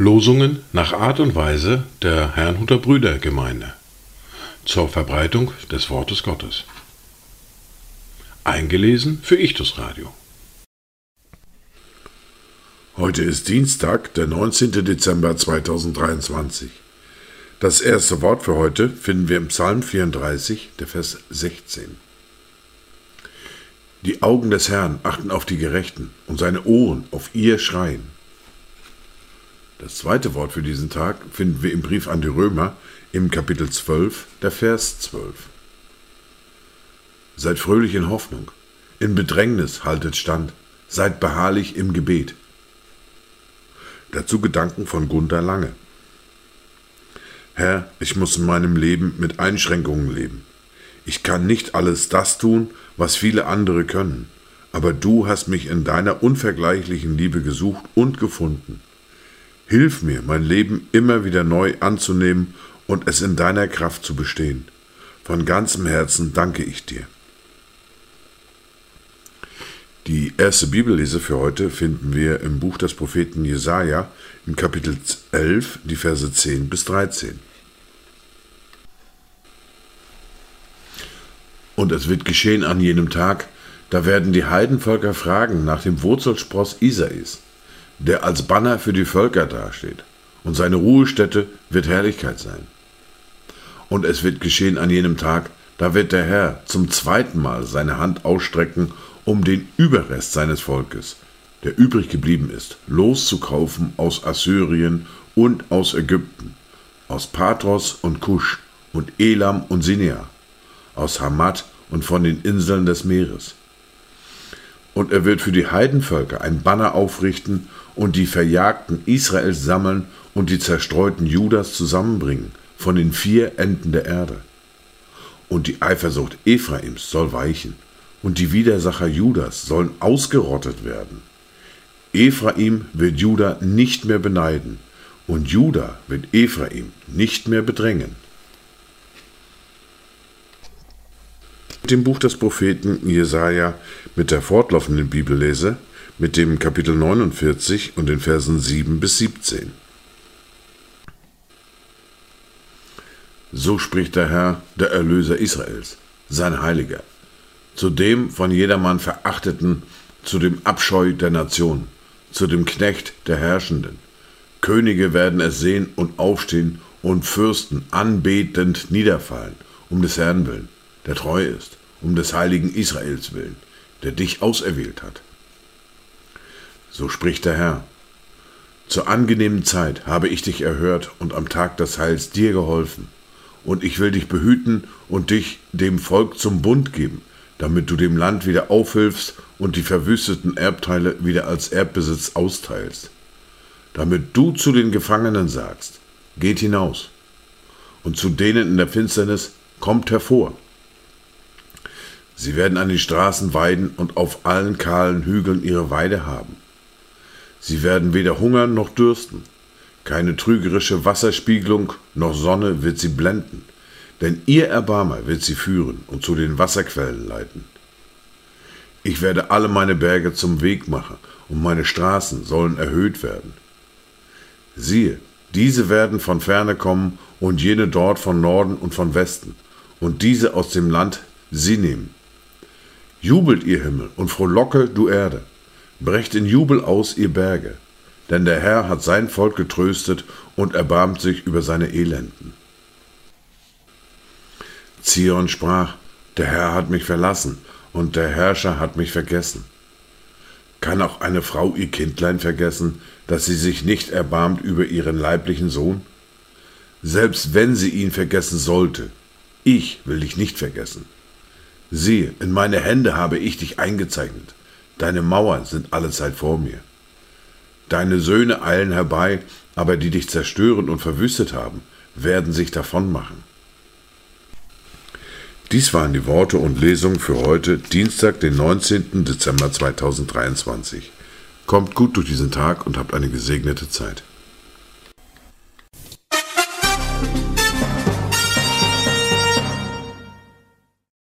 Losungen nach Art und Weise der Herrnhuter Brüdergemeinde zur Verbreitung des Wortes Gottes. Eingelesen für Ichtus Radio. Heute ist Dienstag, der 19. Dezember 2023. Das erste Wort für heute finden wir im Psalm 34, der Vers 16. Die Augen des Herrn achten auf die Gerechten und seine Ohren auf ihr Schreien. Das zweite Wort für diesen Tag finden wir im Brief an die Römer im Kapitel 12, der Vers 12. Seid fröhlich in Hoffnung, in Bedrängnis haltet stand, seid beharrlich im Gebet. Dazu Gedanken von Gunther Lange. Herr, ich muss in meinem Leben mit Einschränkungen leben. Ich kann nicht alles das tun, was viele andere können, aber du hast mich in deiner unvergleichlichen Liebe gesucht und gefunden. Hilf mir, mein Leben immer wieder neu anzunehmen und es in deiner Kraft zu bestehen. Von ganzem Herzen danke ich dir. Die erste Bibellese für heute finden wir im Buch des Propheten Jesaja im Kapitel 11, die Verse 10 bis 13. Und es wird geschehen an jenem Tag, da werden die Heidenvölker fragen nach dem Wurzelspross Isais der als Banner für die Völker dasteht, und seine Ruhestätte wird Herrlichkeit sein. Und es wird geschehen an jenem Tag, da wird der Herr zum zweiten Mal seine Hand ausstrecken, um den Überrest seines Volkes, der übrig geblieben ist, loszukaufen aus Assyrien und aus Ägypten, aus Patros und Kusch und Elam und Sinea, aus Hamad und von den Inseln des Meeres. Und er wird für die Heidenvölker ein Banner aufrichten und die Verjagten Israels sammeln und die zerstreuten Judas zusammenbringen von den vier Enden der Erde. Und die Eifersucht Ephraims soll weichen, und die Widersacher Judas sollen ausgerottet werden. Ephraim wird Juda nicht mehr beneiden, und Juda wird Ephraim nicht mehr bedrängen. Dem Buch des Propheten Jesaja mit der fortlaufenden Bibellese mit dem Kapitel 49 und den Versen 7 bis 17. So spricht der Herr, der Erlöser Israels, sein Heiliger, zu dem von jedermann verachteten, zu dem Abscheu der Nation, zu dem Knecht der Herrschenden. Könige werden es sehen und aufstehen und Fürsten anbetend niederfallen, um des Herrn willen, der treu ist, um des heiligen Israels willen, der dich auserwählt hat. So spricht der Herr. Zur angenehmen Zeit habe ich dich erhört und am Tag des Heils dir geholfen. Und ich will dich behüten und dich dem Volk zum Bund geben, damit du dem Land wieder aufhilfst und die verwüsteten Erbteile wieder als Erbbesitz austeilst. Damit du zu den Gefangenen sagst, geht hinaus. Und zu denen in der Finsternis, kommt hervor. Sie werden an den Straßen weiden und auf allen kahlen Hügeln ihre Weide haben. Sie werden weder hungern noch dürsten. Keine trügerische Wasserspiegelung noch Sonne wird sie blenden, denn ihr Erbarmer wird sie führen und zu den Wasserquellen leiten. Ich werde alle meine Berge zum Weg machen, und meine Straßen sollen erhöht werden. Siehe, diese werden von ferne kommen und jene dort von Norden und von Westen, und diese aus dem Land sie nehmen. Jubelt ihr Himmel und frohlocke, du Erde. Brecht in Jubel aus, ihr Berge, denn der Herr hat sein Volk getröstet und erbarmt sich über seine Elenden. Zion sprach, der Herr hat mich verlassen und der Herrscher hat mich vergessen. Kann auch eine Frau ihr Kindlein vergessen, dass sie sich nicht erbarmt über ihren leiblichen Sohn? Selbst wenn sie ihn vergessen sollte, ich will dich nicht vergessen. Siehe, in meine Hände habe ich dich eingezeichnet. Deine Mauern sind allezeit vor mir. Deine Söhne eilen herbei, aber die dich zerstören und verwüstet haben, werden sich davonmachen. Dies waren die Worte und Lesungen für heute, Dienstag, den 19. Dezember 2023. Kommt gut durch diesen Tag und habt eine gesegnete Zeit.